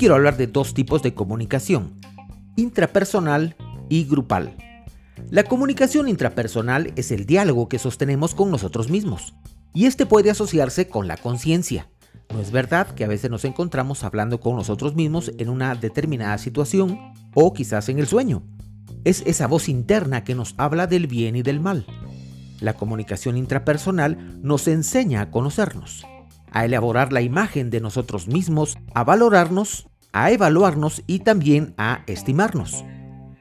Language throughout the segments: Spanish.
quiero hablar de dos tipos de comunicación, intrapersonal y grupal. La comunicación intrapersonal es el diálogo que sostenemos con nosotros mismos, y este puede asociarse con la conciencia. No es verdad que a veces nos encontramos hablando con nosotros mismos en una determinada situación o quizás en el sueño. Es esa voz interna que nos habla del bien y del mal. La comunicación intrapersonal nos enseña a conocernos, a elaborar la imagen de nosotros mismos, a valorarnos, a evaluarnos y también a estimarnos.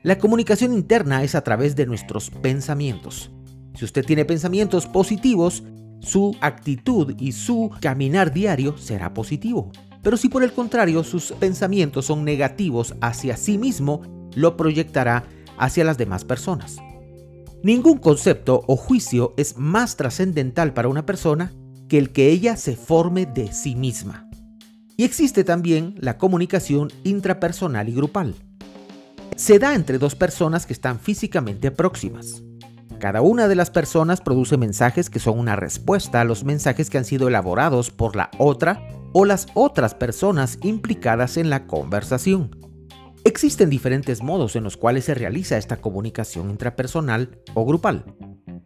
La comunicación interna es a través de nuestros pensamientos. Si usted tiene pensamientos positivos, su actitud y su caminar diario será positivo. Pero si por el contrario sus pensamientos son negativos hacia sí mismo, lo proyectará hacia las demás personas. Ningún concepto o juicio es más trascendental para una persona que el que ella se forme de sí misma. Y existe también la comunicación intrapersonal y grupal. Se da entre dos personas que están físicamente próximas. Cada una de las personas produce mensajes que son una respuesta a los mensajes que han sido elaborados por la otra o las otras personas implicadas en la conversación. Existen diferentes modos en los cuales se realiza esta comunicación intrapersonal o grupal.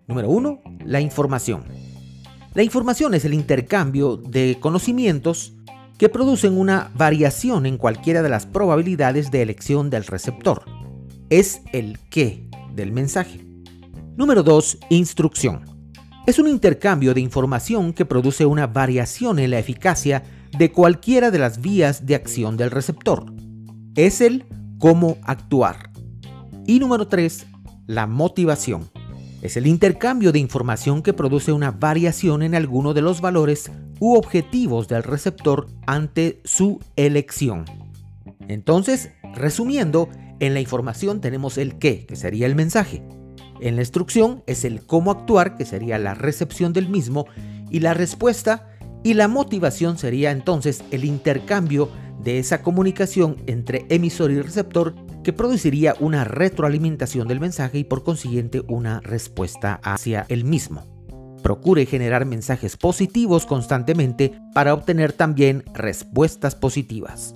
Número 1. La información. La información es el intercambio de conocimientos que producen una variación en cualquiera de las probabilidades de elección del receptor. Es el qué del mensaje. Número 2. Instrucción. Es un intercambio de información que produce una variación en la eficacia de cualquiera de las vías de acción del receptor. Es el cómo actuar. Y número 3. La motivación. Es el intercambio de información que produce una variación en alguno de los valores u objetivos del receptor ante su elección. Entonces, resumiendo, en la información tenemos el qué, que sería el mensaje. En la instrucción es el cómo actuar, que sería la recepción del mismo, y la respuesta y la motivación sería entonces el intercambio de esa comunicación entre emisor y receptor que produciría una retroalimentación del mensaje y por consiguiente una respuesta hacia el mismo. Procure generar mensajes positivos constantemente para obtener también respuestas positivas.